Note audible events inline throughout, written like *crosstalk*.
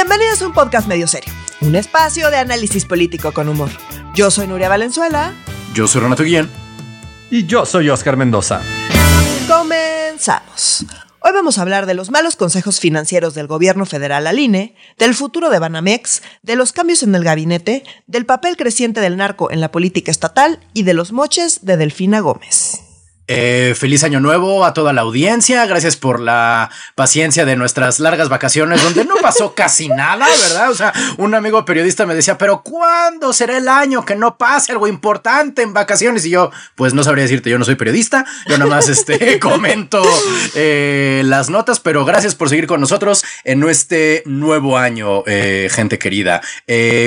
Bienvenidos a un podcast medio serio, un espacio de análisis político con humor. Yo soy Nuria Valenzuela. Yo soy Renato Guillén. Y yo soy Oscar Mendoza. Comenzamos. Hoy vamos a hablar de los malos consejos financieros del gobierno federal al INE, del futuro de Banamex, de los cambios en el gabinete, del papel creciente del narco en la política estatal y de los moches de Delfina Gómez. Eh, feliz año nuevo a toda la audiencia. Gracias por la paciencia de nuestras largas vacaciones, donde no pasó *laughs* casi nada, ¿verdad? O sea, un amigo periodista me decía, pero ¿cuándo será el año que no pase algo importante en vacaciones? Y yo, pues no sabría decirte, yo no soy periodista, yo nomás este, *laughs* comento eh, las notas, pero gracias por seguir con nosotros en este nuevo año, eh, gente querida.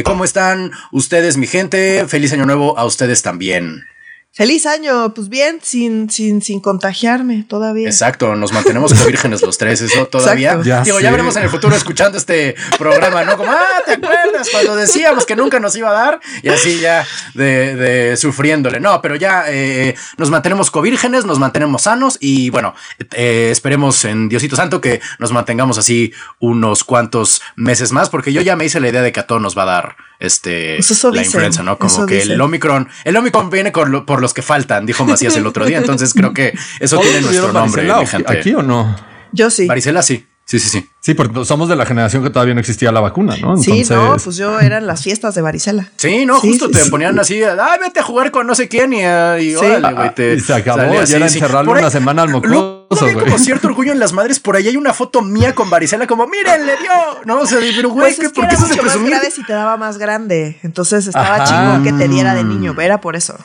¿Cómo están ustedes, mi gente? Feliz año nuevo a ustedes también. Feliz año, pues bien, sin, sin, sin contagiarme todavía. Exacto, nos mantenemos como vírgenes los tres, eso todavía. Ya Digo, ya veremos en el futuro escuchando este programa, ¿no? Como, ah, ¿te acuerdas cuando decíamos que nunca nos iba a dar? Y así ya de, de sufriéndole. No, pero ya eh, nos mantenemos covírgenes, nos mantenemos sanos y bueno, eh, esperemos en Diosito Santo que nos mantengamos así unos cuantos meses más, porque yo ya me hice la idea de que a todos nos va a dar este pues la influenza, ¿no? Como que el Omicron, el Omicron viene por, los que faltan, dijo Macías el otro día. Entonces creo que eso tiene nuestro nombre. ¿Aquí o no? Yo sí. Varicela sí. Sí, sí, sí. Sí, porque somos de la generación que todavía no existía la vacuna, ¿no? Sí, no, pues yo eran las fiestas de varicela. Sí, no, justo te ponían así, ay, vete a jugar con no sé quién y, y órale, güey. Te y se acabó, ya era encerrarlo una semana al mocoso, güey. como cierto orgullo en las madres, por ahí hay una foto mía con varicela como, miren, le dio, ¿no? O sea, pero güey, pues ¿por qué eso se presumía? grave si te daba más grande, entonces estaba chico que te diera de niño, era por eso.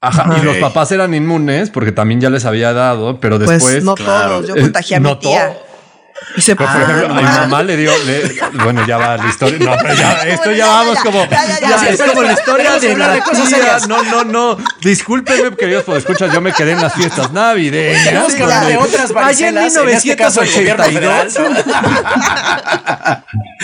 Ajá, y los papás eran inmunes porque también ya les había dado, pero pues después. Pues no todos, yo contagié a mi tía. Y se por ejemplo, a mi mamá le dio, bueno, ya va la historia. No, pero ya, *laughs* esto ya vamos como, ya, es como la historia de la tía. No, no, no. Discúlpeme, queridos por escuchas, yo me quedé en las fiestas navideñas. de otras Allá en 1982.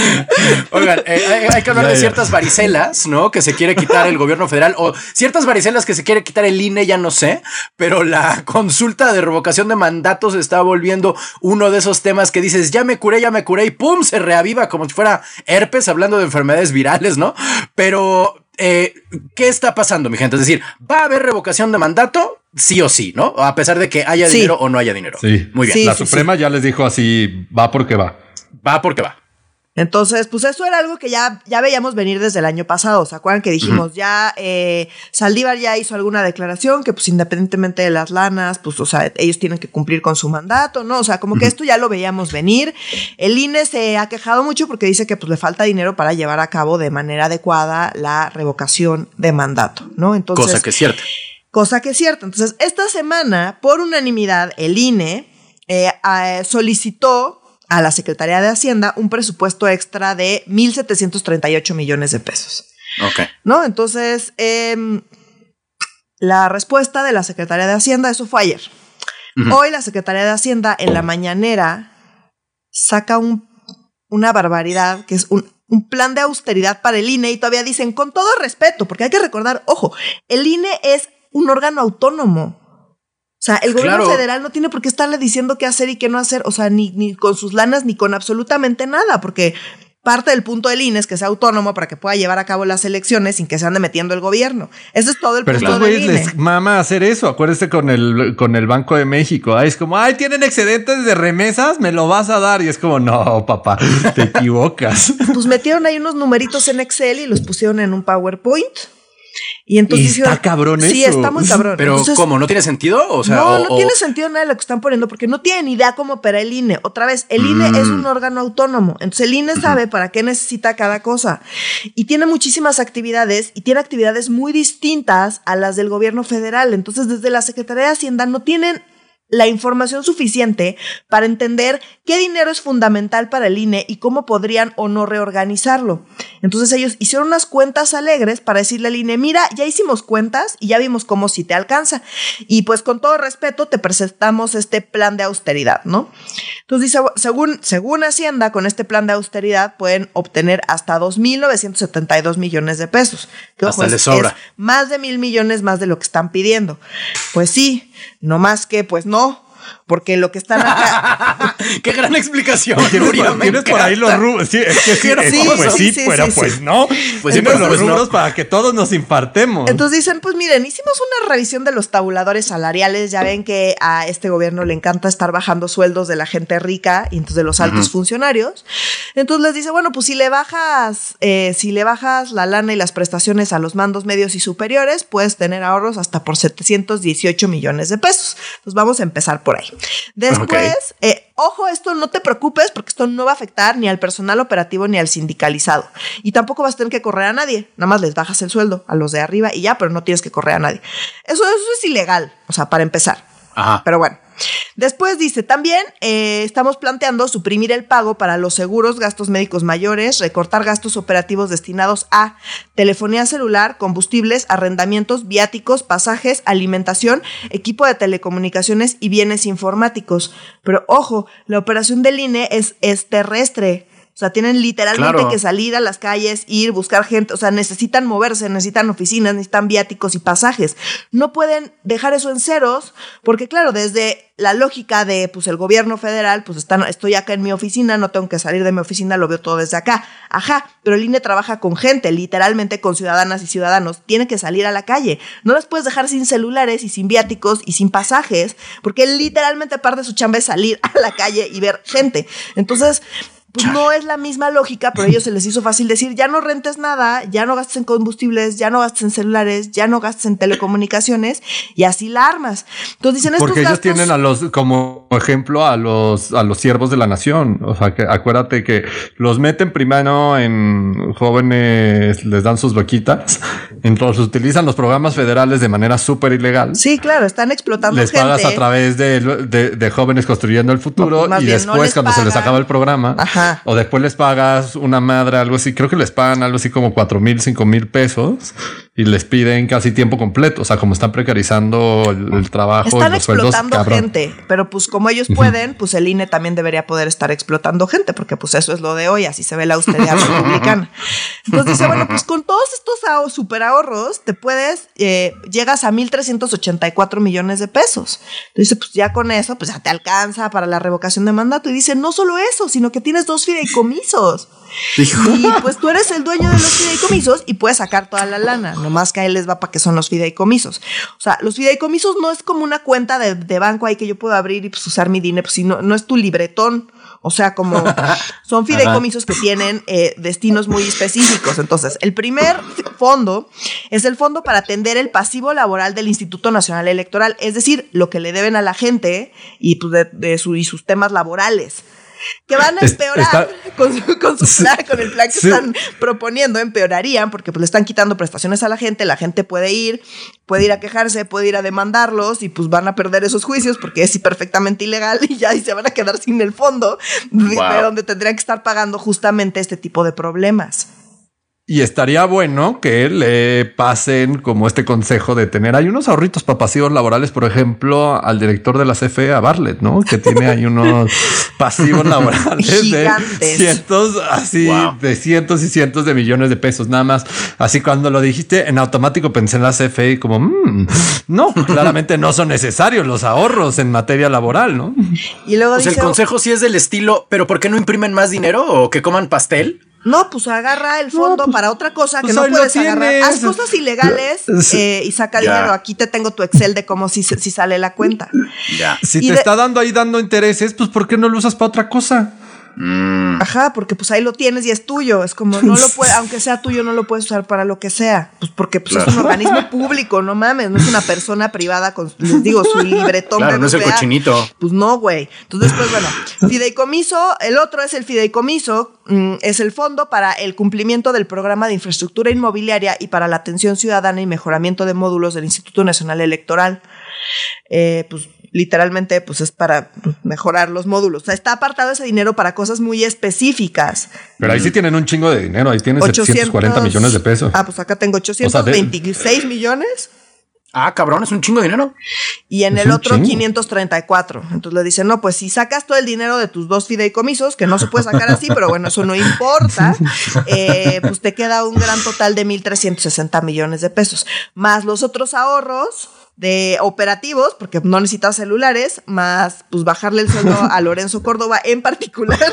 *laughs* Oigan, eh, hay, que hablar de ciertas varicelas, ¿no? Que se quiere quitar el gobierno federal o ciertas varicelas que se quiere quitar el INE, ya no sé, pero la consulta de revocación de mandatos está volviendo uno de esos temas que dices, ya me curé, ya me curé y pum, se reaviva como si fuera herpes hablando de enfermedades virales, ¿no? Pero eh, ¿qué está pasando, mi gente? Es decir, ¿va a haber revocación de mandato? Sí o sí, ¿no? A pesar de que haya dinero o no haya dinero. Sí, muy bien. la Suprema ya les dijo así, va porque va. Va porque va. Entonces, pues eso era algo que ya, ya veíamos venir desde el año pasado. ¿Se acuerdan que dijimos ya eh, Saldívar ya hizo alguna declaración que pues independientemente de las lanas, pues o sea, ellos tienen que cumplir con su mandato, ¿no? O sea, como que esto ya lo veíamos venir. El INE se ha quejado mucho porque dice que pues le falta dinero para llevar a cabo de manera adecuada la revocación de mandato, ¿no? Entonces, cosa que es cierta. Cosa que es cierta. Entonces, esta semana, por unanimidad, el INE eh, solicitó a la Secretaría de Hacienda un presupuesto extra de 1.738 millones de pesos. Ok. ¿No? Entonces, em, la respuesta de la Secretaría de Hacienda, eso fue ayer. Hoy la Secretaría de Hacienda en la mañanera saca un, una barbaridad que es un, un plan de austeridad para el INE y todavía dicen con todo respeto, porque hay que recordar, ojo, el INE es un órgano autónomo. O sea, el gobierno federal no tiene por qué estarle diciendo qué hacer y qué no hacer, o sea, ni, ni con sus lanas ni con absolutamente nada, porque parte del punto del INE es que sea autónomo para que pueda llevar a cabo las elecciones sin que se ande metiendo el gobierno. Ese es todo el Pero punto del INE. les mama hacer eso. Acuérdese con el, con el Banco de México. es como, ay, tienen excedentes de remesas, me lo vas a dar. Y es como, no, papá, te *laughs* equivocas. pues metieron ahí unos numeritos en Excel y los pusieron en un PowerPoint y entonces. está cabrón Sí, está muy cabrón. Pero, ¿cómo? ¿No tiene sentido? O sea, no, no tiene sentido nada de lo que están poniendo porque no tienen idea cómo opera el INE. Otra vez, el INE es mm. un órgano autónomo. Entonces, el INE sabe para qué necesita cada cosa. Y tiene muchísimas actividades y tiene actividades muy distintas a las del gobierno federal. Entonces, desde la Secretaría de Hacienda no tienen la información suficiente para entender qué dinero es fundamental para el INE y cómo podrían o no reorganizarlo. Entonces ellos hicieron unas cuentas alegres para decirle al INE, mira, ya hicimos cuentas y ya vimos cómo si te alcanza. Y pues con todo respeto te presentamos este plan de austeridad, ¿no? Entonces dice, según, según Hacienda, con este plan de austeridad pueden obtener hasta 2.972 millones de pesos. Que, hasta les sobra. más de mil millones más de lo que están pidiendo. Pues sí, no más que, pues no. Porque lo que están acá. *laughs* Qué gran explicación. Tienes, por ahí los rubros. Sí, es que sí, pues sí, pero pues no. Pues tienes los pues rubros para que todos nos infartemos. Entonces dicen, pues miren, hicimos una revisión de los tabuladores salariales. Ya ven que a este gobierno le encanta estar bajando sueldos de la gente rica y entonces de los altos funcionarios. Entonces les dice, bueno, pues si le bajas, eh, si le bajas la lana y las prestaciones a los mandos medios y superiores, puedes tener ahorros hasta por 718 millones de pesos. Entonces vamos a empezar por ahí. Después, eh, ojo, esto no te preocupes porque esto no va a afectar ni al personal operativo ni al sindicalizado. Y tampoco vas a tener que correr a nadie. Nada más les bajas el sueldo a los de arriba y ya, pero no tienes que correr a nadie. Eso, eso es ilegal, o sea, para empezar. Ajá. Pero bueno. Después dice, también eh, estamos planteando suprimir el pago para los seguros, gastos médicos mayores, recortar gastos operativos destinados a telefonía celular, combustibles, arrendamientos, viáticos, pasajes, alimentación, equipo de telecomunicaciones y bienes informáticos. Pero ojo, la operación del INE es, es terrestre. O sea, tienen literalmente que salir a las calles, ir, buscar gente, o sea, necesitan moverse, necesitan oficinas, necesitan viáticos y pasajes. No pueden dejar eso en ceros, porque claro, desde la lógica de, pues, el gobierno federal, pues, están, estoy acá en mi oficina, no tengo que salir de mi oficina, lo veo todo desde acá. Ajá, pero el INE trabaja con gente, literalmente con ciudadanas y ciudadanos, tiene que salir a la calle. No las puedes dejar sin celulares y sin viáticos y sin pasajes, porque literalmente parte de su chamba es salir a la calle y ver gente. Entonces, pues no es la misma lógica, pero a ellos se les hizo fácil decir, ya no rentes nada, ya no gastes en combustibles, ya no gastes en celulares, ya no gastes en telecomunicaciones y así la armas. Entonces dicen Porque ellos tienen a los, como ejemplo, a los, a los siervos de la nación. O sea, que acuérdate que los meten primero en jóvenes, les dan sus vaquitas, entonces utilizan los programas federales de manera súper ilegal. Sí, claro, están explotando Les pagas a través de, de, jóvenes construyendo el futuro y después cuando se les acaba el programa. O después les pagas una madre, algo así. Creo que les pagan algo así como cuatro mil, cinco mil pesos y les piden casi tiempo completo. O sea, como están precarizando el, trabajo. Están explotando gente, pero pues como ellos pueden, pues el INE también debería poder estar explotando gente, porque pues eso es lo de hoy, así se ve la austeridad *laughs* republicana. Entonces dice, bueno, pues con todos estos ahorros, super ahorros, te puedes, eh, llegas a 1.384 millones de pesos. Entonces, pues ya con eso, pues ya te alcanza para la revocación de mandato. Y dice, no solo eso, sino que tienes dos fideicomisos. Y pues tú eres el dueño de los fideicomisos y puedes sacar toda la lana. Nomás que a él les va para que son los fideicomisos. O sea, los fideicomisos no es como una cuenta de, banco ahí que yo puedo abrir y pues usar mi dinero, pues, no, no es tu libretón. O sea, como *laughs* son fideicomisos que tienen eh, destinos muy específicos. Entonces, el primer fondo es el fondo para atender el pasivo laboral del Instituto Nacional Electoral, es decir, lo que le deben a la gente y, pues, de, su, y sus temas laborales que van a empeorar con, su, con, plan, con el plan que están proponiendo, empeorarían porque pues, le están quitando prestaciones a la gente, la gente puede ir, puede ir a quejarse, puede ir a demandarlos y pues van a perder esos juicios porque es perfectamente ilegal y ya y se van a quedar sin el fondo de donde tendrían que estar pagando justamente este tipo de problemas. Y estaría bueno que le pasen como este consejo de tener hay unos ahorritos para pasivos laborales, por ejemplo, al director de la CFE, a Bartlett, ¿no? Que tiene ahí unos *laughs* pasivos laborales de cientos, así, de cientos y cientos de millones de pesos, nada más. Así cuando lo dijiste en automático pensé en la CFE y como, mmm, no, claramente no son necesarios los ahorros en materia laboral, ¿no? Y luego pues el consejo sí es del estilo, pero ¿por qué no imprimen más dinero o que coman pastel? No, pues agarra el fondo pues, para otra cosa que pues no puedes agarrar. Haz cosas ilegales *laughs* eh, y saca dinero. Aquí te tengo tu Excel de cómo si, si sale la cuenta. Ya. Si te está dando ahí dando intereses, pues ¿por qué no lo usas para otra cosa? Mm. Ajá, porque pues ahí lo tienes y es tuyo. Es como no lo puede, aunque sea tuyo, no lo puedes usar para lo que sea. Pues porque pues, es un organismo *laughs* público, no mames, no es una persona privada con, les digo, su libretón. Claro, no es el cochinito. Pues no, güey. Entonces, pues bueno, fideicomiso, el otro es el fideicomiso, mm, es el fondo para el cumplimiento del programa de infraestructura inmobiliaria y para la atención ciudadana y mejoramiento de módulos del Instituto Nacional Electoral. Eh, pues literalmente pues es para mejorar los módulos. O sea, está apartado ese dinero para cosas muy específicas. Pero ahí sí tienen un chingo de dinero, ahí tienes 840 millones de pesos. Ah, pues acá tengo 826 millones. Ah, cabrón, es un chingo de dinero. Y en el otro 534. Entonces le dicen, no, pues si sacas todo el dinero de tus dos fideicomisos, que no se puede sacar así, pero bueno, eso no importa, *laughs* eh, pues te queda un gran total de 1.360 millones de pesos. Más los otros ahorros, de operativos, porque no necesita celulares, más pues bajarle el sueldo a *laughs* Lorenzo Córdoba en particular. *laughs*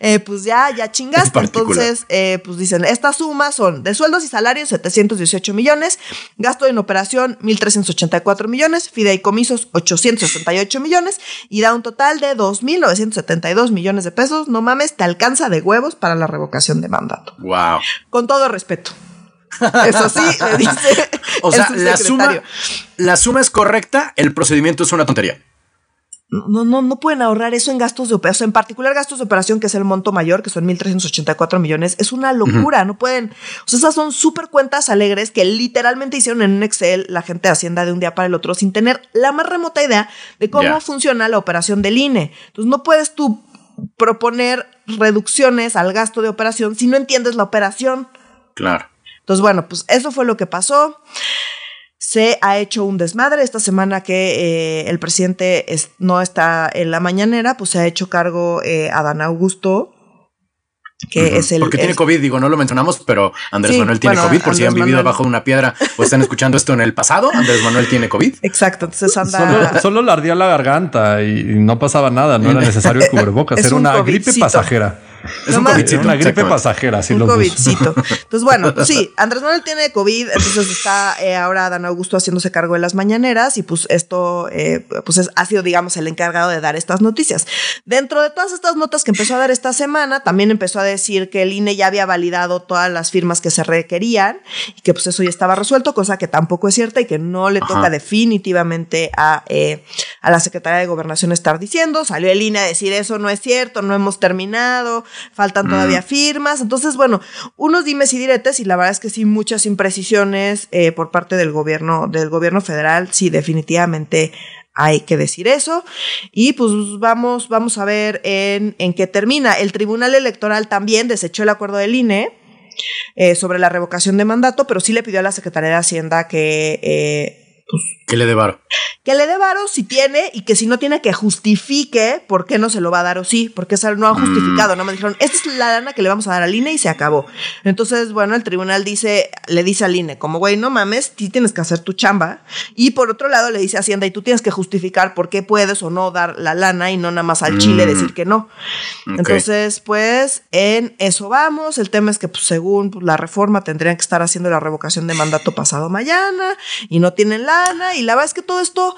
Eh, pues ya, ya chingaste. Entonces, eh, pues dicen, estas sumas son de sueldos y salarios 718 millones, gasto en operación 1.384 millones, fideicomisos 868 millones y da un total de 2.972 millones de pesos. No mames, te alcanza de huevos para la revocación de mandato. Wow. Con todo respeto. Eso sí, le dice. *laughs* o *laughs* sea, la suma, la suma es correcta, el procedimiento es una tontería. No, no, no pueden ahorrar eso en gastos de operación, en particular gastos de operación, que es el monto mayor, que son 1.384 millones. Es una locura, no pueden. O sea, esas son súper cuentas alegres que literalmente hicieron en un Excel la gente de Hacienda de un día para el otro sin tener la más remota idea de cómo funciona la operación del INE. Entonces, no puedes tú proponer reducciones al gasto de operación si no entiendes la operación. Claro. Entonces, bueno, pues eso fue lo que pasó. Se ha hecho un desmadre esta semana que eh, el presidente no está en la mañanera, pues se ha hecho cargo eh, Adán Augusto, que es el. Porque tiene COVID, digo, no lo mencionamos, pero Andrés Manuel tiene COVID, por si han vivido bajo una piedra o están escuchando esto en el pasado. Andrés Manuel tiene COVID. Exacto. Entonces anda. Solo, le ardía la garganta y, no pasaba nada, no era necesario el cubrebocas, *laughs* era una gripe pasajera. Es un una gripe pasajera, así un COVIDcito. Entonces, bueno, pues *laughs* sí, Andrés Manuel tiene COVID, entonces está eh, ahora Dan Augusto haciéndose cargo de las mañaneras y pues esto eh, pues ha sido, digamos, el encargado de dar estas noticias. Dentro de todas estas notas que empezó a dar esta semana, también empezó a decir que el INE ya había validado todas las firmas que se requerían y que pues eso ya estaba resuelto, cosa que tampoco es cierta y que no le toca definitivamente a, eh, a la Secretaría de Gobernación estar diciendo. Salió el INE a decir eso no es cierto, no hemos terminado faltan todavía firmas. Entonces, bueno, unos dimes y diretes, y la verdad es que sí, muchas imprecisiones eh, por parte del gobierno, del gobierno federal, sí, definitivamente hay que decir eso. Y pues vamos, vamos a ver en, en qué termina. El Tribunal Electoral también desechó el acuerdo del INE. Eh, sobre la revocación de mandato, pero sí le pidió a la Secretaría de Hacienda que eh, pues, que le dé varo. Que le dé varo si tiene y que si no tiene que justifique por qué no se lo va a dar o sí, porque eso no ha justificado, no me dijeron, esta es la lana que le vamos a dar al INE y se acabó. Entonces, bueno, el tribunal dice, le dice al INE, como güey, no mames, tú tienes que hacer tu chamba. Y por otro lado le dice a Hacienda, y tú tienes que justificar por qué puedes o no dar la lana y no nada más al Chile mm. decir que no. Entonces, pues en eso vamos. El tema es que pues, según pues, la reforma tendrían que estar haciendo la revocación de mandato pasado mañana y no tienen la y la verdad es que todo esto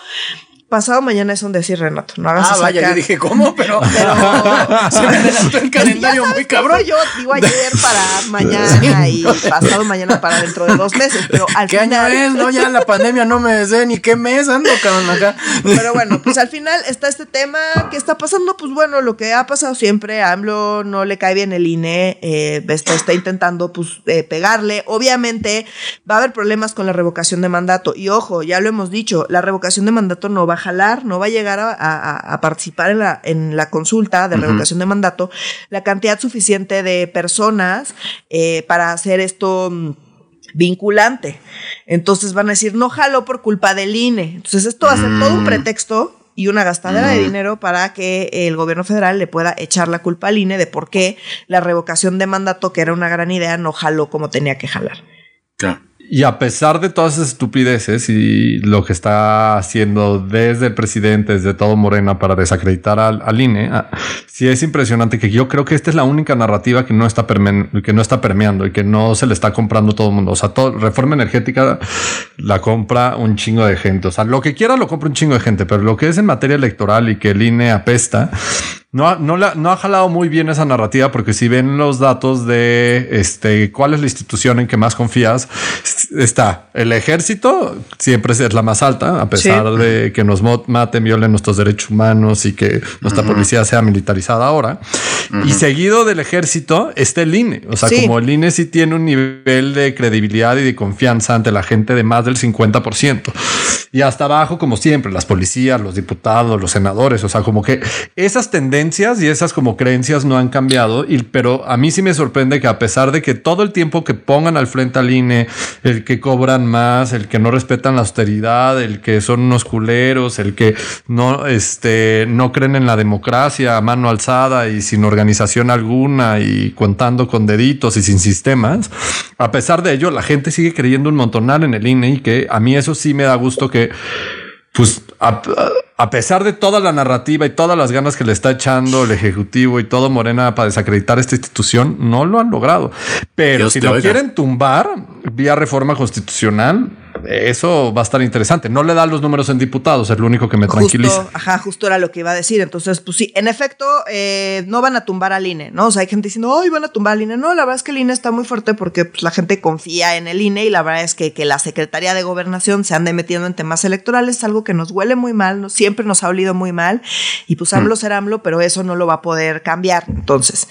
pasado mañana es un decir, Renato. No hagas Ah, vaya, yo dije, ¿cómo? *laughs* *laughs* Pero, se me adelantó el *laughs* calendario muy cabrón. Yo digo ayer para mañana y pasado mañana para dentro de dos meses. Pero al ¿Qué final... año es? No, ya la pandemia no me sé ni qué mes ando, cabrón, acá. Pero bueno, pues al final está este tema que está pasando. Pues bueno, lo que ha pasado siempre, a AMLO no le cae bien el INE, eh, está, está, intentando pues eh, pegarle. Obviamente va a haber problemas con la revocación de mandato. Y ojo, ya lo hemos dicho, la revocación de mandato no va a jalar, no va a llegar a, participar en la, en la consulta de revocación de mandato la cantidad suficiente de personas eh, para hacer esto mm, vinculante. Entonces van a decir, no jalo por culpa del INE. Entonces esto va a ser todo un mm. pretexto y una gastadera de dinero para que el gobierno federal le pueda echar la culpa al INE de por qué la revocación de mandato, que era una gran idea, no jaló como tenía que jalar. Claro. Y a pesar de todas esas estupideces y lo que está haciendo desde el presidente, desde todo Morena para desacreditar al, INE, ah, sí es impresionante que yo creo que esta es la única narrativa que no está, que no está permeando y que no se le está comprando todo el mundo. O sea, todo, reforma energética la compra un chingo de gente. O sea, lo que quiera lo compra un chingo de gente, pero lo que es en materia electoral y que el INE apesta, no ha, no, la, no ha jalado muy bien esa narrativa porque si ven los datos de este, cuál es la institución en que más confías, está el ejército, siempre es la más alta, a pesar de que nos maten, violen nuestros derechos humanos y que nuestra policía sea militarizada ahora. Y seguido del ejército está el INE. O sea, como el INE sí tiene un nivel de credibilidad y de confianza ante la gente de más del 50%. Y hasta abajo, como siempre, las policías, los diputados, los senadores. O sea, como que esas tendencias y esas como creencias no han cambiado, pero a mí sí me sorprende que a pesar de que todo el tiempo que pongan al frente al INE, el que cobran más, el que no respetan la austeridad, el que son unos culeros, el que no, este, no creen en la democracia a mano alzada y sin organización alguna y contando con deditos y sin sistemas, A pesar de ello, la gente sigue creyendo un montonal en el INE y que a mí eso sí me da gusto que pues a, pesar de toda la narrativa y todas las ganas que le está echando el Ejecutivo y todo Morena para desacreditar esta institución, no lo han logrado. Pero si lo quieren tumbar vía reforma constitucional, eso va a estar interesante. No le dan los números en diputados, es lo único que me tranquiliza. Ajá, justo era lo que iba a decir. Entonces, pues sí, en efecto, eh, no van a tumbar al INE, ¿no? O sea, hay gente diciendo, ay, van a tumbar al INE. No, la verdad es que el INE está muy fuerte porque pues, la gente confía en el INE y la verdad es que, que la Secretaría de Gobernación se ande metiendo en temas electorales es algo que nos huele muy mal, ¿no? siempre nos ha olido muy mal. Y pues AMLO mm. será AMLO, pero eso no lo va a poder cambiar. Entonces,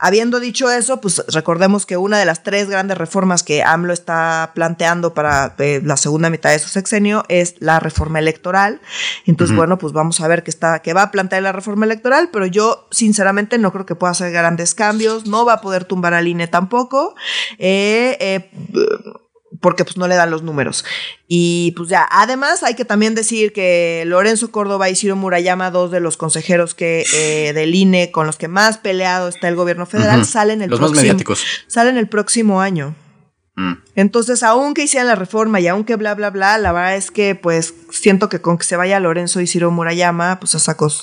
Habiendo dicho eso, pues recordemos que una de las tres grandes reformas que AMLO está planteando para eh, la segunda mitad de su sexenio es la reforma electoral. Entonces, bueno, pues vamos a ver qué está, que va a plantear la reforma electoral, pero yo sinceramente no creo que pueda hacer grandes cambios, no va a poder tumbar al INE tampoco. Eh, eh, porque pues no le dan los números. Y pues ya, además hay que también decir que Lorenzo Córdoba y Ciro Murayama, dos de los consejeros que eh, del INE con los que más peleado está el gobierno federal, salen el los más mediáticos. Salen el próximo año. Mm. Entonces, aunque hicieran la reforma y aunque bla, bla, bla, la verdad es que pues siento que con que se vaya Lorenzo y Ciro Murayama, pues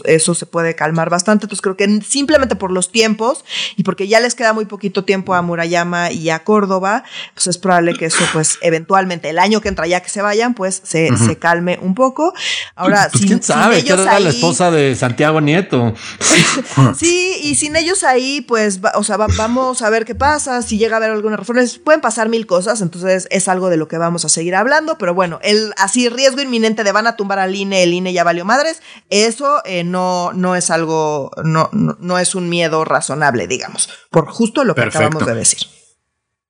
eso se puede calmar bastante. Entonces creo que simplemente por los tiempos y porque ya les queda muy poquito tiempo a Murayama y a Córdoba, pues es probable que eso pues eventualmente el año que entra ya que se vayan, pues se, calme un poco. Ahora, pues, quién sabe, que era la esposa de Santiago Nieto. *laughs* sí, y sin ellos ahí, pues, o sea, vamos a ver qué pasa, si llega a haber alguna reforma, pueden pasar mil cosas, entonces es algo de lo que vamos a seguir hablando, pero bueno, el así riesgo inminente de van a tumbar al INE, el INE ya valió madres, eso eh, no, no es algo, no, no, es un miedo razonable, digamos, por justo lo que acabamos de decir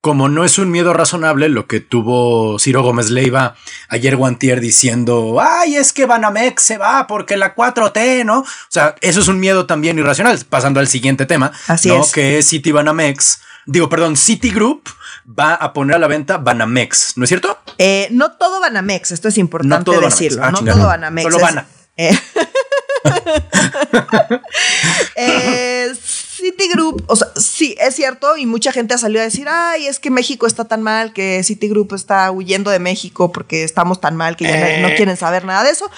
como no es un miedo razonable lo que tuvo Ciro Gómez Leiva ayer Guantier diciendo, ay, es que Banamex se va porque la 4T, ¿no? O sea, eso es un miedo también irracional. Pasando al siguiente tema, Así es. que City Banamex, digo, perdón, Citigroup va a poner a la venta Banamex, ¿no es cierto? Eh, no todo Banamex, esto es importante decirlo. Ah, no todo Banamex. Solo Bana. Eh, *laughs* *laughs* eh Citigroup, o sea, sí, es cierto, y mucha gente ha salido a decir, ay, es que México está tan mal, que Citigroup está huyendo de México porque estamos tan mal que ya no, eh. quieren saber nada de eso.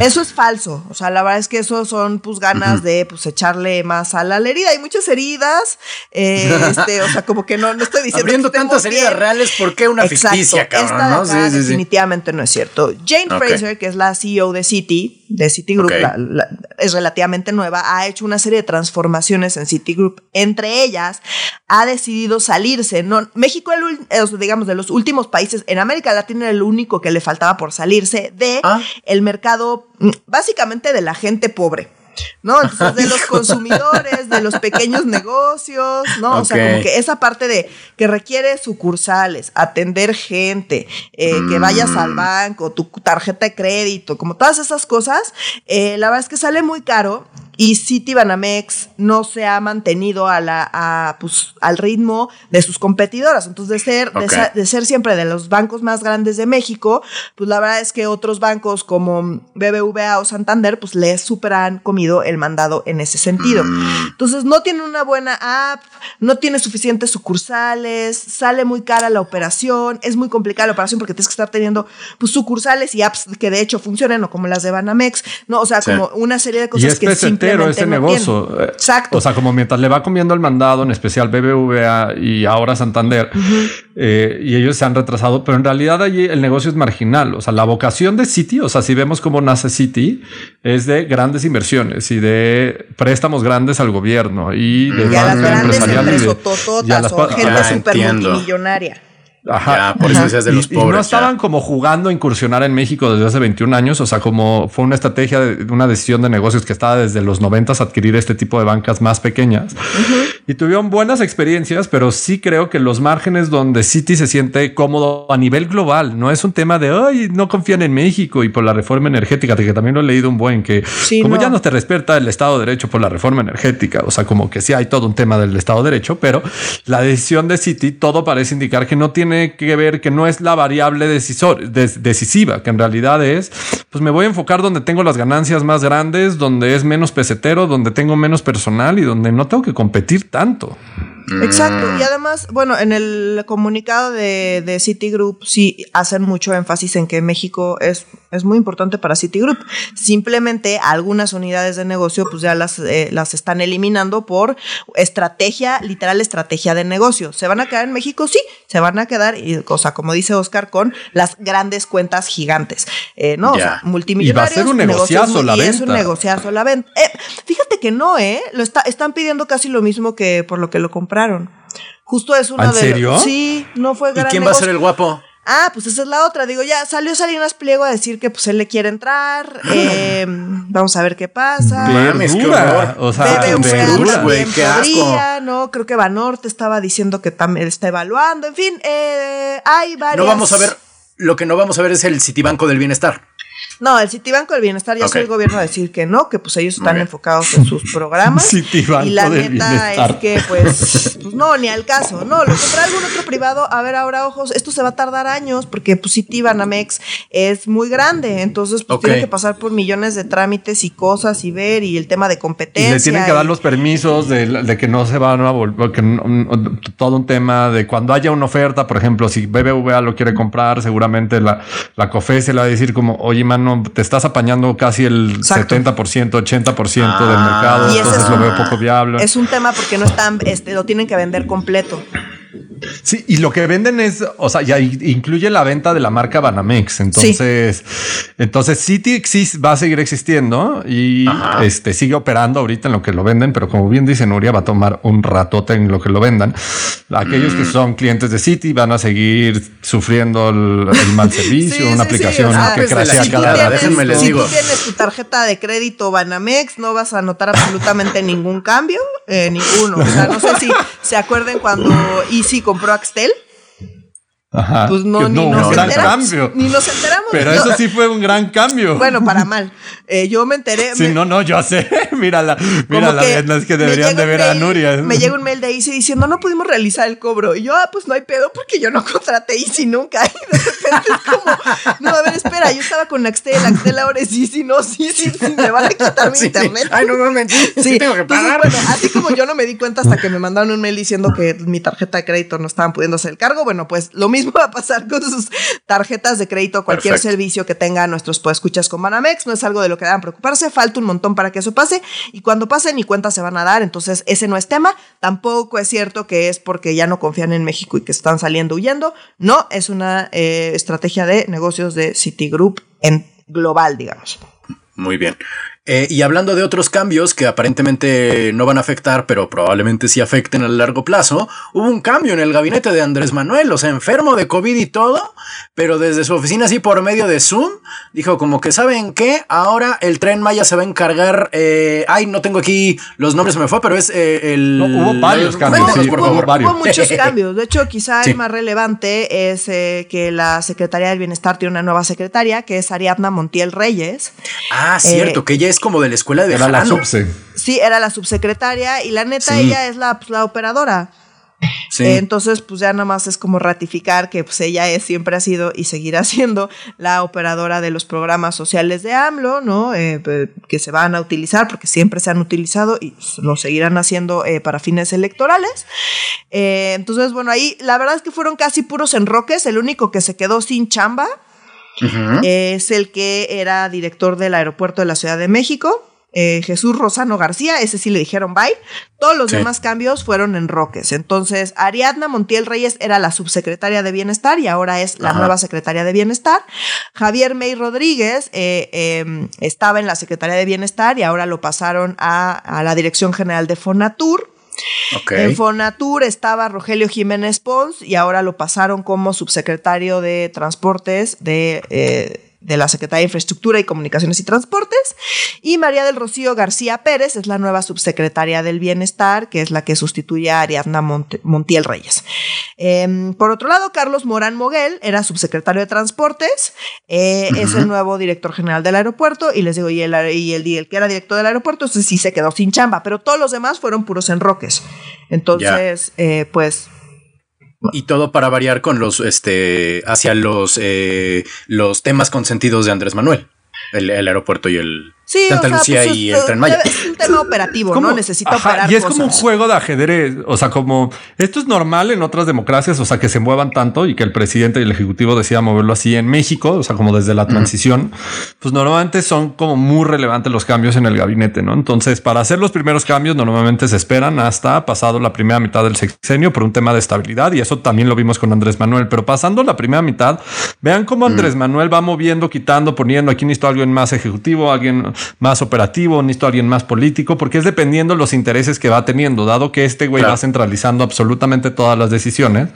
Eso es falso. O sea, la verdad es que eso son pues ganas de pues echarle más sal a la herida. Hay muchas heridas. Eh, *laughs* este, o sea, como que no, no estoy diciendo. Abriendo tantas heridas reales, ¿por qué una ficticia, cabrón? ¿no? sí, definitivamente no es cierto. Jane Fraser, que es la CEO de Citi, de Citigroup, es relativamente nueva, ha hecho una serie de transformaciones en Citigroup. Entre ellas, ha decidido salirse. No, México, el, digamos, de los últimos países en América Latina, el único que le faltaba por salirse de ah. el mercado, mm, básicamente de la gente pobre. ¿no? *laughs* Entonces, de los consumidores, de los pequeños negocios, ¿no? O sea, como que esa parte de que requiere sucursales, atender gente, eh, que vayas al mm. banco, tu tarjeta de crédito, como todas esas cosas, eh, la verdad es que sale muy caro y Citibanamex no se ha mantenido a la, pues, al ritmo de sus competidoras. Entonces, de ser, de, ser siempre de los bancos más grandes de México, pues la verdad es que otros bancos como BBVA o Santander, pues les superan comido el mandado en ese sentido. Mm. Entonces no tiene una buena app, no tiene suficientes sucursales, sale muy cara la operación, es muy complicada la operación porque tienes que estar teniendo pues, sucursales y apps que de hecho funcionen o como las de Banamex, no, o sea, como una serie de cosas y es simplemente ese negocio. Exacto. O sea, como mientras le va comiendo el mandado, en especial BBVA y ahora Santander, eh, y ellos se han retrasado, pero en realidad allí el negocio es marginal. O sea, la vocación de City, o sea, si vemos cómo nace City, es de grandes inversiones y de préstamos grandes al gobierno y de y a las grandes gente super multimillonaria. Ajá. por eso decías de los pobres. no estaban como jugando a incursionar en México desde hace 21 años. O sea, como fue una estrategia de una decisión de negocios que estaba desde los 90 adquirir este tipo de bancas más pequeñas. Y tuvieron buenas experiencias, pero sí creo que los márgenes donde Citi se siente cómodo a nivel global no es un tema de ay, no confían en México y por la reforma energética, que también lo he leído un buen que como ya no te respeta el Estado de Derecho por la reforma energética. O sea, como que sí hay todo un tema del Estado de Derecho, pero la decisión de Citi todo parece indicar que no tiene que ver que no es la variable decisor, decisiva, que en realidad es, pues me voy a enfocar donde tengo las ganancias más grandes, donde es menos pesetero, donde tengo menos personal y donde no tengo que competir tanto. Exacto. Y además, bueno, en el comunicado de, de Citigroup sí hacen mucho énfasis en que México es, es muy importante para Citigroup. Simplemente algunas unidades de negocio pues ya las, eh, las están eliminando por estrategia, literal estrategia de negocio. ¿Se van a quedar en México? Sí, se van a quedar, y cosa como dice Oscar, con las grandes cuentas gigantes. Eh, ¿No? O sea, multimillonarios. Y va a ser un negociazo la venta. Es un negociazo la venta. Eh, fíjate que no, ¿eh? Lo está, están pidiendo casi lo mismo que por lo que lo compraron. Justo es una ¿En serio? Sí, no fue gran ¿Y quién va a ser el guapo? Ah, pues esa es la otra. Digo, ya salió Salinas Pliego a decir que pues él le quiere entrar. *gasps* Eh, vamos a ver qué pasa. Verdura. O sea, verdura, güey, qué asco. No, creo que Banorte estaba diciendo que también está evaluando. En fin, eh, hay varias. No vamos a ver, lo que no vamos a ver es el Citibanco del Bienestar. No, el Citibanco del Bienestar ya okay. el gobierno a decir que no, que pues ellos están enfocados en sus programas. *laughs* Citibanco y la neta es que pues, pues, no, ni al caso. No, lo compré algún otro privado. A ver, ahora ojos, esto se va a tardar años porque pues Citibanamex es muy grande. Entonces, pues okay. tiene que pasar por millones de trámites y cosas y ver y el tema de competencia. Y le tienen que dar los permisos de, de, que no se van a volver, que no, todo un tema de cuando haya una oferta, por ejemplo, si BBVA lo quiere comprar, seguramente la, la COFE se le va a decir como, oye, man, no, te estás apañando casi el Exacto. 70%, 80% ah, del mercado, entonces lo veo poco viable. Es un tema porque no están, este, lo tienen que vender completo. Sí, y lo que venden es, o sea, ya incluye la venta de la marca Banamex. Entonces, sí. entonces City exist, va a seguir existiendo y Ajá. este sigue operando ahorita en lo que lo venden, pero como bien dice Nuria, va a tomar un ratote en lo que lo vendan. Aquellos mm. que son clientes de City van a seguir sufriendo el, el mal *laughs* servicio, sí, una sí, aplicación o sea, que pues crashea cada tienes, Déjenme les si digo. tú tienes tu tarjeta de crédito Banamex, no vas a notar absolutamente ningún cambio, eh, ninguno. O sea, no sé si se acuerden cuando *laughs* Easy compró Axtel. Ajá. Pues no, no ni nos un gran enteramos. cambio. Ni nos enteramos. Pero no. eso sí fue un gran cambio. Bueno, para mal. Eh, yo me enteré. Sí, me, no, no, yo sé. *laughs* mírala, mírala. Que no es que deberían de ver mail, a Nuria. Me llega un mail de Easy diciendo no pudimos realizar el cobro. Y yo, ah, pues no hay pedo porque yo no *laughs* contraté Easy nunca. *laughs* Y de repente es como, no, a ver, espera, yo estaba con Axtel, Axtel ahora es Easy, no, sí, sí, sí, me van a quitar mi Sí, internet. Ay, no mames, sí, Sí, tengo que entonces, pagar. bueno, así como yo no me di cuenta hasta que me mandaron un mail diciendo que mi tarjeta de crédito no estaban pudiendo hacer el cargo, bueno, pues lo mismo va a pasar con sus tarjetas de crédito, cualquier Perfecto. servicio que tengan nuestros escuchas con Banamex, no es algo de lo que deban preocuparse, falta un montón para que eso pase y cuando pase ni cuentas se van a dar, entonces ese no es tema, tampoco es cierto que es porque ya no confían en México y que están saliendo huyendo, no, es una eh, estrategia de negocios de Citigroup en global, digamos. Muy bien. Eh, y hablando de otros cambios que aparentemente no van a afectar, pero probablemente sí afecten a largo plazo, hubo un cambio en el gabinete de Andrés Manuel, o sea, enfermo de COVID y todo, pero desde su oficina, así por medio de Zoom, dijo como que, ¿saben qué? Ahora el tren Maya se va a encargar, eh, ay, no tengo aquí los nombres, se me fue, pero es eh, el... No, hubo varios cambios, sí, por hubo, favor. varios. hubo muchos *laughs* cambios. De hecho, quizá Sí. el más relevante es eh, que la Secretaría del Bienestar tiene una nueva secretaria, que es Ariadna Montiel Reyes. Ah, cierto, Eh, que ella es como de la escuela de Era la subse. Sí, era la subsecretaria y la neta, Sí. ella es la, pues, la operadora. Sí. Eh, entonces, pues ya nada más es como ratificar que pues ella es, siempre ha sido y seguirá *laughs* siendo la operadora de los programas sociales de AMLO, ¿no? Eh, que se van a utilizar porque siempre se han utilizado y lo seguirán haciendo eh, para fines electorales. Eh, entonces, bueno, ahí la verdad es que fueron casi puros enroques. El único que se quedó sin chamba Es el que era director del aeropuerto de la Ciudad de México. eh, Jesús Rosano García, ese sí le dijeron bye. Todos los Sí. demás cambios fueron en Roques. Entonces, Ariadna Montiel Reyes era la subsecretaria de Bienestar y ahora es la Ajá. nueva secretaria de Bienestar. Javier May Rodríguez eh, eh, estaba en la Secretaría de Bienestar y ahora lo pasaron a, a la Dirección General de Fonatur. En Fonatur estaba Rogelio Jiménez Pons y ahora lo pasaron como subsecretario de Transportes de, eh, de la Secretaría de Infraestructura y Comunicaciones y Transportes. Y María del Rocío García Pérez es la nueva subsecretaria del Bienestar, que es la que sustituye a Ariadna Montiel Reyes. Em, por otro lado, Carlos Morán Moguel era subsecretario de Transportes, eh, es el nuevo director general del aeropuerto y les digo, y el, y el, y el que era director del aeropuerto, ese sí se quedó sin chamba, pero todos los demás fueron puros enroques. Entonces, eh, pues Y todo para variar con los, este, hacia los, eh, los temas consentidos de Andrés Manuel. El, el aeropuerto y el, Sí, Santa Lucía pues, y el Tren Maya. Es un tema operativo, ¿no? Necesita operar Y es como un juego de ajedrez. O sea, como esto es normal en otras democracias, o sea, que se muevan tanto y que el presidente y el ejecutivo decidan moverlo así en México, o sea, como desde la transición, pues normalmente son como muy relevantes los cambios en el gabinete, ¿no? Entonces, para hacer los primeros cambios, normalmente se esperan hasta pasado la primera mitad del sexenio por un tema de estabilidad y eso también lo vimos con Andrés Manuel. Pero pasando la primera mitad, vean cómo Andrés Manuel va moviendo, quitando, poniendo. Aquí necesito alguien más ejecutivo, alguien más operativo, necesito alguien más político, porque es dependiendo los intereses que va teniendo, dado que este güey va centralizando absolutamente todas las decisiones.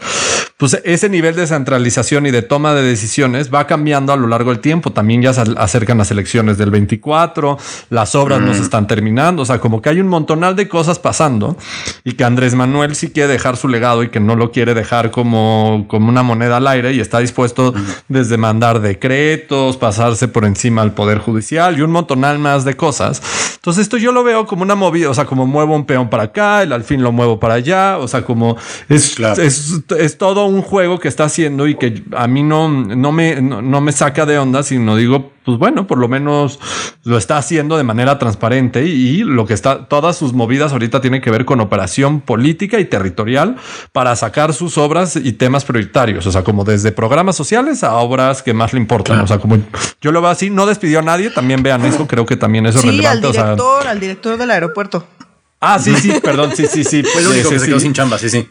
Pues ese nivel de centralización y de toma de decisiones va cambiando a lo largo del tiempo. También ya se acercan las elecciones del 24, las obras no se están terminando, o sea, como que hay un montonal de cosas pasando y que Andrés Manuel sí quiere dejar su legado y que no lo quiere dejar como, como una moneda al aire y está dispuesto desde mandar decretos, pasarse por encima al Poder Judicial y un montonal más de cosas. Entonces esto yo lo veo como una movida, o sea, como muevo un peón para acá, el alfil lo muevo para allá, o sea, como es, es, es, todo un juego que está haciendo y que a mí no, no, me, no, me saca de onda, sino digo, pues bueno, por lo menos lo está haciendo de manera transparente y, lo que está, todas sus movidas ahorita tienen que ver con operación política y territorial para sacar sus obras y temas prioritarios, o sea, como desde programas sociales a obras que más le importan, o sea, como yo lo veo así, no despidió a nadie, también vean eso, creo que también eso es relevante. Al director, al director del aeropuerto. Ah, sí, sí, *laughs* perdón, sí, sí, sí. Fue el único que se quedó sin chamba, sí, sí.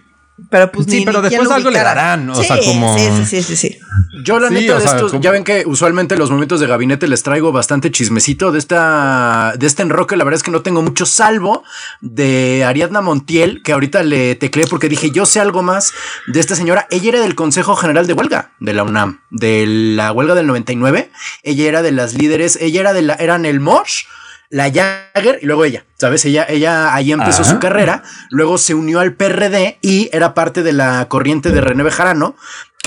Pero pues sí, pero después algo le darán, o sea, como sí, sí, sí, sí, Yo la neta de esto, ya ven que usualmente los momentos de gabinete les traigo bastante chismecito de esta de este enroque, la verdad es que no tengo mucho salvo de Ariadna Montiel, que ahorita le tecleé porque dije, "Yo sé algo más de esta señora. Ella era del Consejo General de Huelga de la UNAM, de la huelga del 99. Ella era de las líderes, ella era de la eran el Mosh la Jagger y luego ella, ¿sabes? Ella, ella ahí empezó su carrera, luego se unió al PRD y era parte de la corriente de René Bejarano,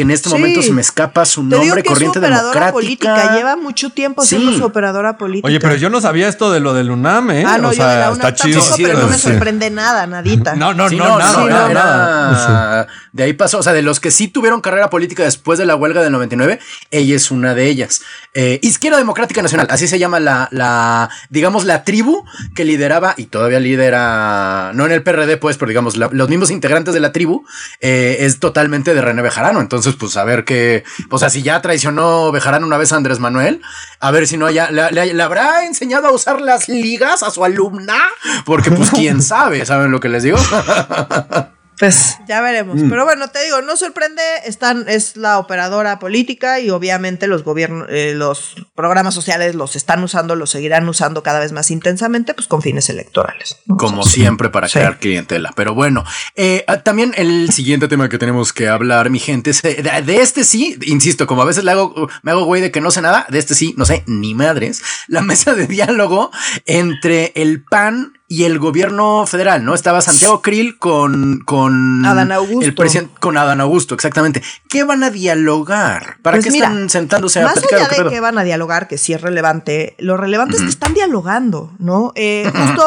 que en este momento se me escapa su nombre, corriente democrática. Política. Lleva mucho tiempo siendo su operadora política. Oye, pero yo no sabía esto de lo del UNAM, ¿eh? Ah, no, o yo de la UNAM está chido. pero no me sorprende nada, nadita. No, no, no, nada, nada. De ahí pasó, o sea, de los que sí tuvieron carrera política después de la huelga del 99, ella es una de ellas. Eh, Izquierda Democrática Nacional, así se llama la, la, digamos, la tribu que lideraba y todavía lidera, no en el PRD, pues, pero digamos, los mismos integrantes de la tribu, eh, es totalmente de René Bejarano. Entonces, pues, a ver qué, o sea, si ya traicionó Bejarano una vez a Andrés Manuel, a ver si no ya le, habrá enseñado a usar las ligas a su alumna, porque, pues, *laughs* quién sabe, ¿saben lo que les digo? *laughs* Pues ya veremos. Mm. Pero bueno, te digo, no sorprende, están, es la operadora política y obviamente los gobiernos, eh, los programas sociales los están usando, los seguirán usando cada vez más intensamente, pues con fines electorales. Como siempre para crear clientela. Pero bueno, eh, ah, también el siguiente tema que tenemos que hablar, mi gente, es de, de, este sí, insisto, como a veces le hago, me hago güey de que no sé nada, de este sí, no sé ni madres, la mesa de diálogo entre el PAN y el gobierno federal, ¿no? Estaba Santiago Krill con, con Adán Augusto. El presidente, con Adán Augusto, exactamente. ¿Qué van a dialogar? ¿Para pues qué están sentándose a más allá de que van a dialogar, que sí es relevante, lo relevante es que están dialogando, ¿no? Eh, justo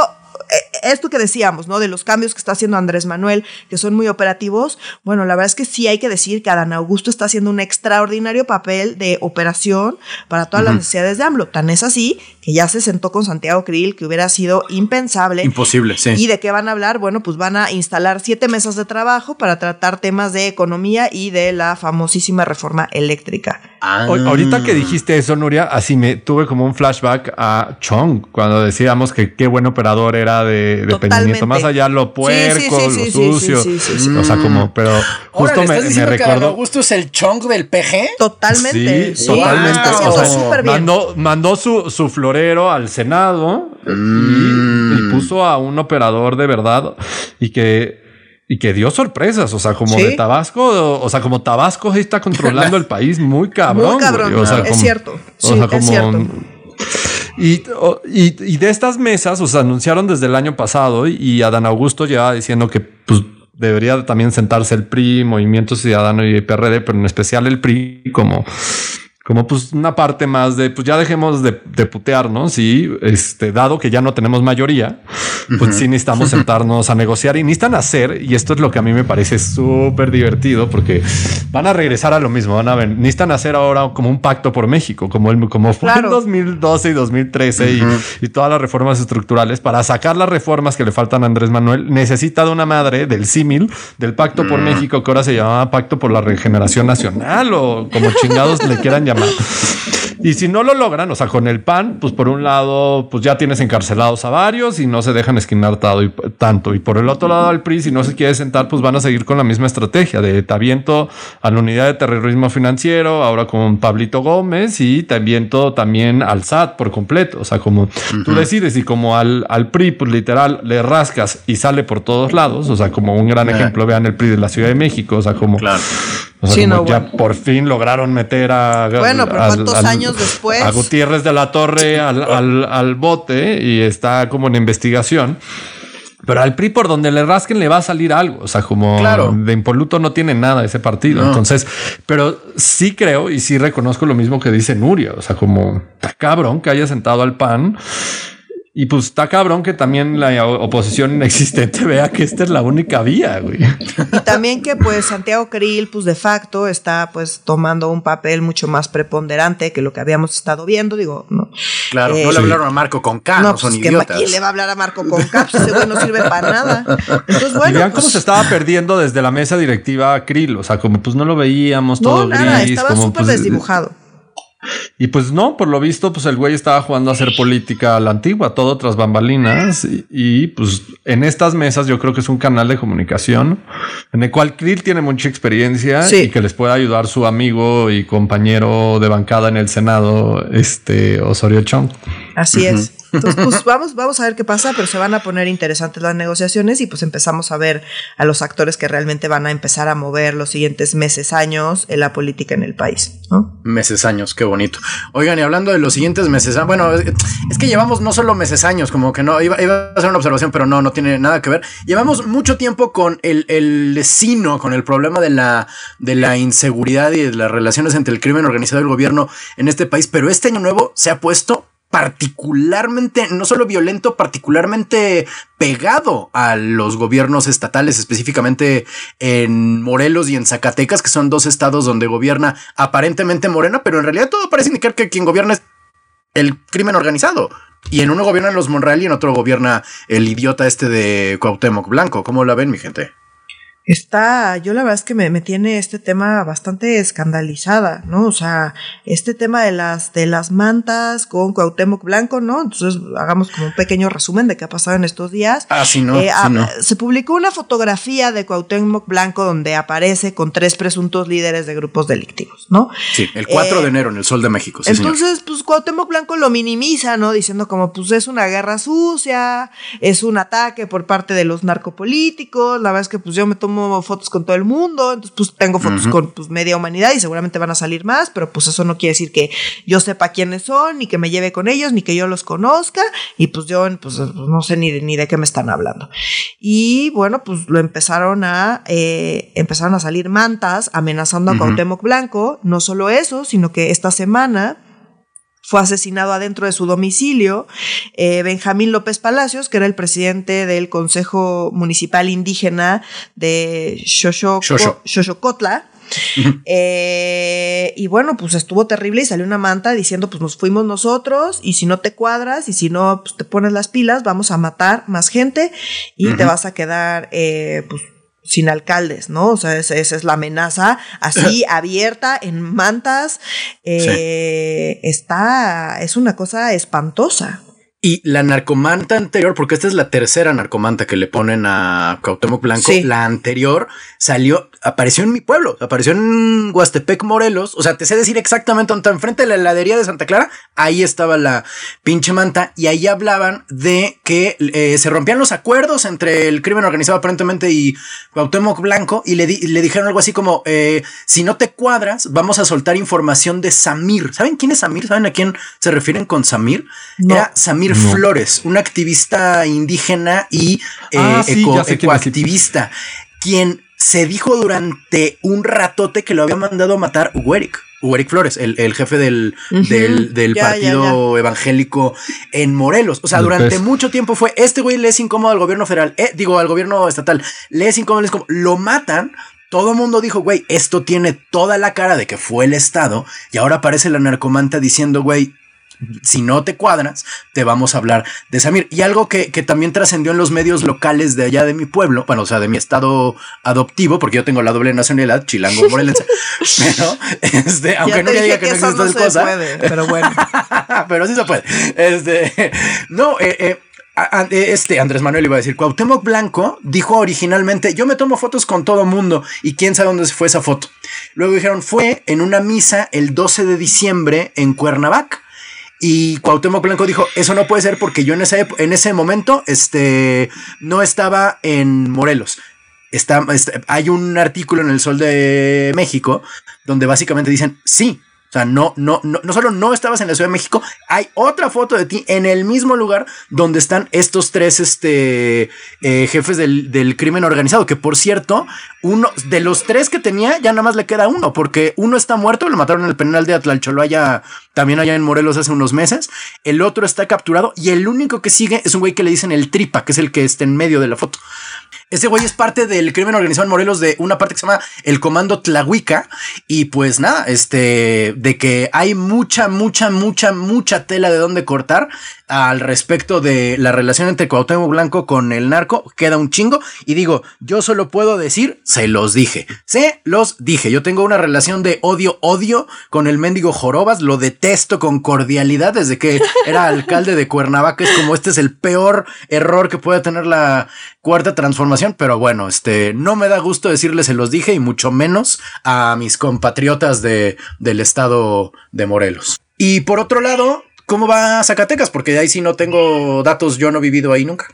eh, esto que decíamos, ¿no? De los cambios que está haciendo Andrés Manuel, que son muy operativos, bueno, la verdad es que sí hay que decir que Adán Augusto está haciendo un extraordinario papel de operación para todas las necesidades de AMLO. Tan es así que ya se sentó con Santiago Krill, que hubiera sido impensable. Imposible, sí. ¿Y de qué van a hablar? Bueno, pues van a instalar siete mesas de trabajo para tratar temas de economía y de la famosísima reforma eléctrica. Ah. Ahorita que dijiste eso, Nuria, así me tuve como un flashback a Chong, cuando decíamos que qué buen operador era de, de Más allá lo puerco, lo sucio. O sea, como, pero justo me, me recordó. Augusto es el Chong del PG? Totalmente. Sí, totalmente. o sea, mandó, mandó su, su florero al Senado y, mm. puso a un operador de verdad y que y que dio sorpresas, o sea, como de Tabasco, o, sea, como Tabasco está controlando *laughs* el país muy cabrón. Muy cabrón, o sea, es cierto. Sí, es cierto. Y, y, de estas mesas, o sea, anunciaron desde el año pasado y Adán Augusto ya diciendo que pues, debería también sentarse el PRI, Movimiento Ciudadano y PRD, pero en especial el PRI como como pues una parte más de, pues ya dejemos de, de putearnos y este, dado que ya no tenemos mayoría, pues sí necesitamos *laughs* sentarnos a negociar y necesitan hacer, y esto es lo que a mí me parece súper divertido, porque van a regresar a lo mismo, van a ver, necesitan hacer ahora como un pacto por México, como, el, como fue en 2012 y 2013 y, y, todas las reformas estructurales, para sacar las reformas que le faltan a Andrés Manuel, necesita de una madre del símil del pacto por México, que ahora se llamaba pacto por la regeneración nacional o como chingados le quieran llamar. Y si no lo logran, o sea, con el PAN, pues por un lado, pues ya tienes encarcelados a varios y no se dejan esquinar tanto. Y por el otro lado, al PRI, si no se quiere sentar, pues van a seguir con la misma estrategia de te aviento a la unidad de terrorismo financiero, ahora con Pablito Gómez y te aviento también al SAT por completo. O sea, como tú decides y como al, al PRI, pues literal, le rascas y sale por todos lados. O sea, como un gran ejemplo, vean el PRI de la Ciudad de México. O sea, como ya por fin lograron meter a. Bueno, pero ¿cuántos años después? A Gutiérrez de la Torre al, al, bote y está como en investigación. Pero al PRI por donde le rasquen le va a salir algo. O sea, como de impoluto no tiene nada ese partido. Entonces, pero sí creo y sí reconozco lo mismo que dice Nuria. O sea, como cabrón que haya sentado al PAN y pues está cabrón que también la oposición *laughs* inexistente vea que esta es la única vía, güey. Y también que pues Santiago Krill, pues de facto está pues tomando un papel mucho más preponderante que lo que habíamos estado viendo, digo, ¿no? Claro, no le eh, hablaron a Marco con K, no, son pues, idiotas. ¿Quién le va a hablar a Marco con K? Pues ese güey no sirve para nada. Entonces, bueno. Y vean cómo pues se estaba perdiendo desde la mesa directiva Krill, o sea, como pues no lo veíamos todo no, nada, estaba súper pues, desdibujado. Y pues no, por lo visto, pues el güey estaba jugando a hacer política a la antigua, todo tras bambalinas. Y, pues en estas mesas yo creo que es un canal de comunicación en el cual Krill tiene mucha experiencia y que les puede ayudar su amigo y compañero de bancada en el Senado, este Osorio Chong. Así es. Entonces, pues *laughs* vamos, vamos a ver qué pasa, pero se van a poner interesantes las negociaciones y pues empezamos a ver a los actores que realmente van a empezar a mover los siguientes meses, años en la política en el país. Meses, años, qué bonito. Oigan, y hablando de los siguientes meses, ah, bueno, es que llevamos no solo meses, años, como que no, iba, a ser una observación, pero no, no tiene nada que ver. Llevamos mucho tiempo con el, el sino, con el problema de la, de la inseguridad y de las relaciones entre el crimen organizado y el gobierno en este país, pero este año nuevo se ha puesto particularmente, no solo violento, particularmente pegado a los gobiernos estatales, específicamente en Morelos y en Zacatecas, que son dos estados donde gobierna aparentemente Morena, pero en realidad todo parece indicar que quien gobierna es el crimen organizado. Y en uno gobiernan los Monreal y en otro gobierna el idiota este de Cuauhtémoc Blanco. ¿Cómo la ven, mi gente? Está, yo la verdad es que me, me, tiene este tema bastante escandalizada, ¿no? O sea, este tema de las, de las mantas con Cuauhtémoc Blanco, ¿no? Entonces, hagamos como un pequeño resumen de qué ha pasado en estos días. Ah, sí, no, eh, ah, Se publicó una fotografía de Cuauhtémoc Blanco donde aparece con tres presuntos líderes de grupos delictivos, ¿no? Sí, el 4 de eh, enero en el Sol de México. Sí, entonces, pues Cuauhtémoc Blanco lo minimiza, ¿no? Diciendo como, pues es una guerra sucia, es un ataque por parte de los narcopolíticos, la verdad es que pues yo me tomo fotos con todo el mundo, entonces pues tengo fotos con pues, media humanidad y seguramente van a salir más, pero pues eso no quiere decir que yo sepa quiénes son, ni que me lleve con ellos, ni que yo los conozca, y pues yo pues no sé ni, ni de qué me están hablando. Y bueno, pues lo empezaron a, eh, empezaron a salir mantas amenazando a Cuauhtémoc Blanco, no solo eso, sino que esta semana fue asesinado adentro de su domicilio. Eh, Benjamín López Palacios, que era el presidente del Consejo Municipal Indígena de Xochocotla. Eh, y bueno, pues estuvo terrible y salió una manta diciendo, pues nos fuimos nosotros y si no te cuadras y si no pues, te pones las pilas, vamos a matar más gente y te vas a quedar eh, pues sin alcaldes, ¿no? O sea, esa, es la amenaza así *clears throat* abierta en mantas. Eh, está, es una cosa espantosa. Y la narcomanta anterior, porque esta es la tercera narcomanta que le ponen a Cuauhtémoc Blanco, la anterior salió, apareció en mi pueblo, apareció en Huastepec, Morelos. O sea, te sé decir exactamente dónde enfrente de la heladería de Santa Clara, ahí estaba la pinche manta y ahí hablaban de que eh, se rompían los acuerdos entre el crimen organizado aparentemente y Cuauhtémoc Blanco y le, le dijeron algo así como, eh, si no te cuadras, vamos a soltar información de Samir. ¿Saben quién es Samir? ¿Saben a quién se refieren con Samir? Era Samir Flores, un activista indígena y eh, ah, ecoactivista, quien se dijo durante un ratote que lo había mandado a matar Hueric. Hugo Eric Flores, el, jefe del, del, partido evangélico en Morelos. O sea, durante mucho tiempo fue, este güey le es incómodo al gobierno federal, eh, digo, al gobierno estatal, le es incómodo, le es incómodo. Lo matan todo el mundo dijo, güey, esto tiene toda la cara de que fue el Estado. Y ahora aparece la narcomanta diciendo, güey, si no te cuadras, te vamos a hablar de Samir. Y algo que, también trascendió en los medios locales de allá de mi pueblo, bueno, o sea, de mi estado adoptivo, porque yo tengo la doble nacionalidad, chilango morelense. *laughs* pero, este, aunque no me diga que, no existe tal cosa. pero bueno. *laughs* pero sí se puede. Este, no, eh, eh este Andrés Manuel iba a decir, Cuauhtémoc Blanco dijo originalmente, yo me tomo fotos con todo mundo y quién sabe dónde fue esa foto. Luego dijeron, fue en una misa el 12 de diciembre en Cuernavaca. Y Cuauhtémoc Blanco dijo, eso no puede ser porque yo en ese, en ese momento este, no estaba en Morelos. Está, este, hay un artículo en el Sol de México donde básicamente dicen, sí, o sea, no, no, no, no solo no estabas en la Ciudad de México, hay otra foto de ti en el mismo lugar donde están estos tres este, eh, jefes del, crimen organizado. Que por cierto, uno de los tres que tenía, ya nada más le queda uno, porque uno está muerto, lo mataron en el penal de Atlalcholoaya, también allá en Morelos hace unos meses. El otro está capturado y el único que sigue es un güey que le dicen el tripa, que es el que está en medio de la foto. Ese güey es parte del crimen organizado en Morelos de una parte que se llama el Comando Tlahuica. Y pues nada, este, de que hay mucha, mucha, mucha, mucha tela de dónde cortar al respecto de la relación entre Cuauhtémoc Blanco con el narco, queda un chingo. Y digo, yo solo puedo decir, se los dije. Se los dije. Yo tengo una relación de odio-odio con el mendigo Jorobas. Lo detesto con cordialidad desde que era *laughs* alcalde de Cuernavaca. Es como este es el peor error que puede tener la cuarta transformación. Pero bueno, este no me da gusto decirles, se los dije, y mucho menos a mis compatriotas de, del estado de Morelos. Y por otro lado, ¿Cómo va Zacatecas? Porque ahí sí no tengo datos, yo no he vivido ahí nunca.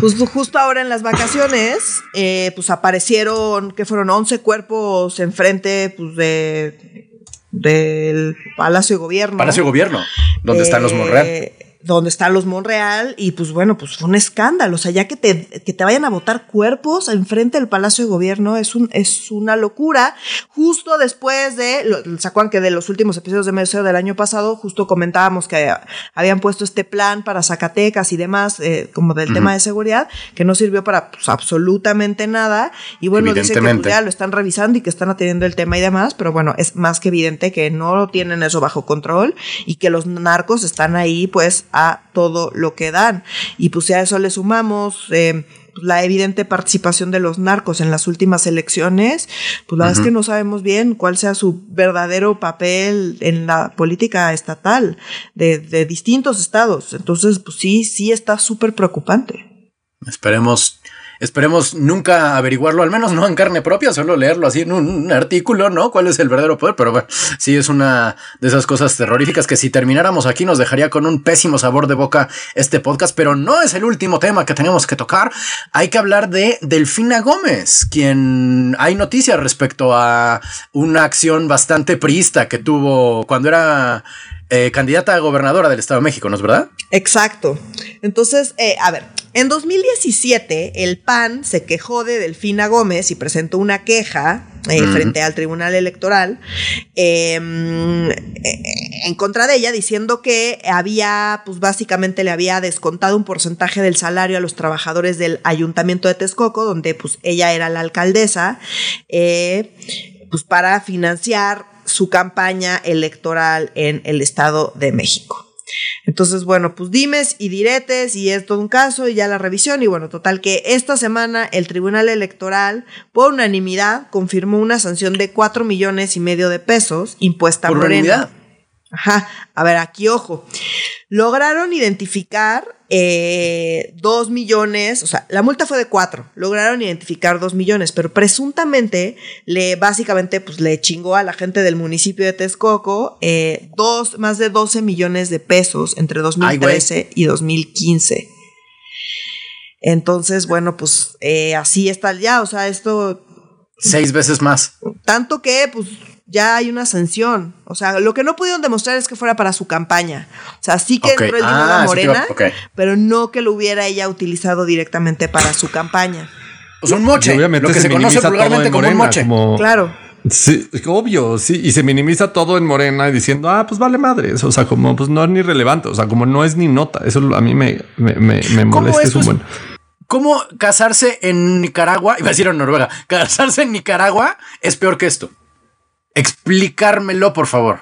pues justo ahora en las vacaciones, eh, pues aparecieron, que fueron 11 cuerpos enfrente pues, de del Palacio de Gobierno. Palacio de Gobierno, donde están los Monreal. Donde están los Monreal y pues bueno, pues fue un escándalo, o sea, ya que te, que te vayan a votar cuerpos enfrente del Palacio de Gobierno es, un, es una locura. Justo después de, ¿se acuerdan que de los últimos episodios de Meseo del año pasado, justo comentábamos que habían puesto este plan para Zacatecas y demás, eh, como del tema de seguridad, que no sirvió para pues, absolutamente nada y bueno, dicen que pues, ya lo están revisando y que están atendiendo el tema y demás, pero bueno, es más que evidente que no tienen eso bajo control y que los narcos están ahí pues a todo lo que dan. Y pues a eso le sumamos eh, la evidente participación de los narcos en las últimas elecciones, pues la verdad es que no sabemos bien cuál sea su verdadero papel en la política estatal de, de distintos estados. Entonces, pues sí, sí está súper preocupante. Esperemos Esperemos nunca averiguarlo, al menos no en carne propia, solo leerlo así en un, artículo, ¿no? ¿Cuál es el verdadero poder? Pero bueno, sí es una de esas cosas terroríficas que si termináramos aquí nos dejaría con un pésimo sabor de boca este podcast, pero no es el último tema que tenemos que tocar. Hay que hablar de Delfina Gómez, quien hay noticias respecto a una acción bastante priista que tuvo cuando era eh, candidata a gobernadora del Estado de México, ¿no es verdad? Exacto. Entonces, eh, a ver, en 2017 el PAN se quejó de Delfina Gómez y presentó una queja eh, frente al Tribunal Electoral em, en contra de ella, diciendo que había, pues básicamente le había descontado un porcentaje del salario a los trabajadores del Ayuntamiento de Texcoco, donde pues ella era la alcaldesa, pues para financiar su campaña electoral en el Estado de México. Entonces, bueno, pues dimes y diretes y es todo un caso y ya la revisión y bueno, total que esta semana el Tribunal Electoral por unanimidad confirmó una sanción de cuatro millones y medio de pesos impuesta por, Morena. Ajá, a ver, aquí ojo. Lograron identificar eh, dos millones, o sea, la multa fue de cuatro, lograron identificar dos millones, pero presuntamente le, básicamente, pues le chingó a la gente del municipio de Texcoco eh, dos, más de 12 millones de pesos entre 2013 y 2015. Entonces, bueno, pues eh, así está ya, o sea, esto... Seis veces más. Tanto que, pues, ya hay una sanción. O sea, lo que no pudieron demostrar es que fuera para su campaña. O sea, sí que entró el dinero a ah, Morena, pero no que lo hubiera ella utilizado directamente para su campaña. Pues un moche, lo que se, conoce vulgarmente como un moche. Claro. Sí, obvio, sí, y se minimiza todo en Morena diciendo, ah, pues vale madres, o sea, como pues no es ni relevante, o sea, como no es ni nota, eso a mí me, me, me, molesta, es, un buen. ¿Cómo casarse en Nicaragua, iba a decir en Noruega, *laughs* casarse en Nicaragua es peor que esto? Explicármelo, por favor.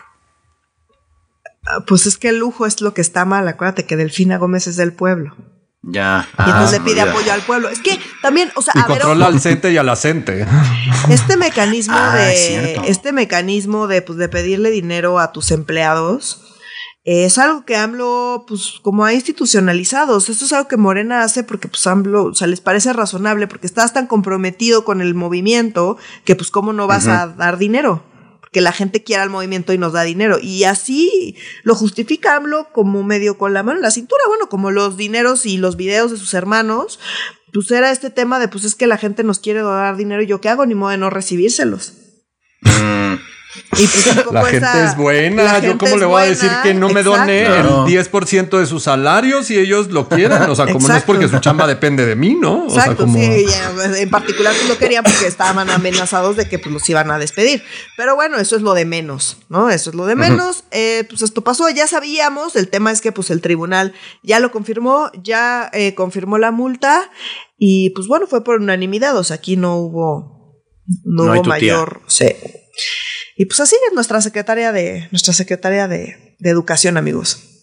Ah, pues es que el lujo es lo que está mal, acuérdate que Delfina Gómez es del pueblo. Ya. Y entonces le pide apoyo al pueblo. Es que también, o sea, y controla al CENTE y al acente. *laughs* Este mecanismo ah, de este mecanismo de, pues, de pedirle dinero a tus empleados es algo que AMLO, pues, como ha institucionalizado. esto es algo que Morena hace porque, pues, AMLO, o sea, les parece razonable porque estás tan comprometido con el movimiento que, pues, ¿cómo no vas a dar dinero? Que la gente quiera el movimiento y nos da dinero. Y así lo justifica AMLO como medio con la mano en la cintura, bueno, como los dineros y los videos de sus hermanos, pues era este tema de, pues es que la gente nos quiere dar dinero y yo qué hago, ni modo de no recibírselos. Pues, la gente es buena. Yo, ¿cómo le voy a decir que no me done el 10% de su salario si ellos lo quieren? O sea, como no es porque su chamba depende de mí, ¿no? Exacto, sí. En particular, pues lo querían porque estaban amenazados de que pues, los iban a despedir. Pero bueno, eso es lo de menos, ¿no? Eso es lo de menos. Eh, pues esto pasó, ya sabíamos. El tema es que, pues, el tribunal ya lo confirmó, ya eh, confirmó la multa. Y pues bueno, fue por unanimidad. O sea, aquí no hubo, no, hubo mayor. Sí. Y pues así es nuestra secretaria de, nuestra secretaria de, educación, amigos.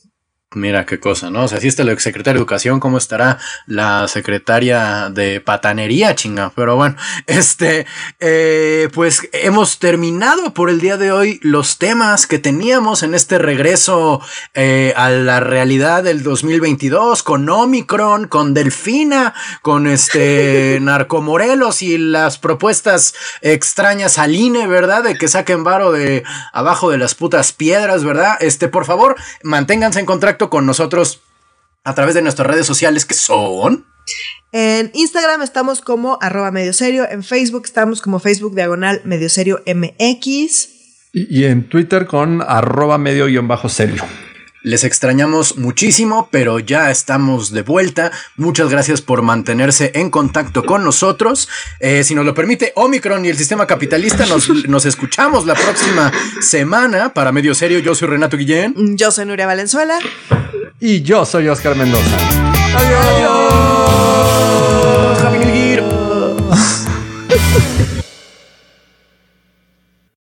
Mira qué cosa, ¿no? O sea, si está la secretaria de Educación, ¿cómo estará la secretaria de Patanería, chinga? Pero bueno, este, eh, pues hemos terminado por el día de hoy los temas que teníamos en este regreso eh, a la realidad del 2022 con Omicron, con Delfina, con este *laughs* Narcomorelos y las propuestas extrañas al INE, ¿verdad? De que saquen varo de abajo de las putas piedras, ¿verdad? Este, por favor, manténganse en contacto con nosotros a través de nuestras redes sociales que son... En Instagram estamos como arroba medio serio, en Facebook estamos como Facebook diagonal medio serio MX. Y, en Twitter con arroba medio guion bajo serio. Les extrañamos muchísimo, pero ya estamos de vuelta. Muchas gracias por mantenerse en contacto con nosotros. Eh, si nos lo permite, Omicron y el sistema capitalista, nos, *laughs* nos, escuchamos la próxima semana. Para Medio Serio, yo soy Renato Guillén. Yo soy Nuria Valenzuela. Y yo soy Oscar Mendoza. Adiós. Adiós. *laughs*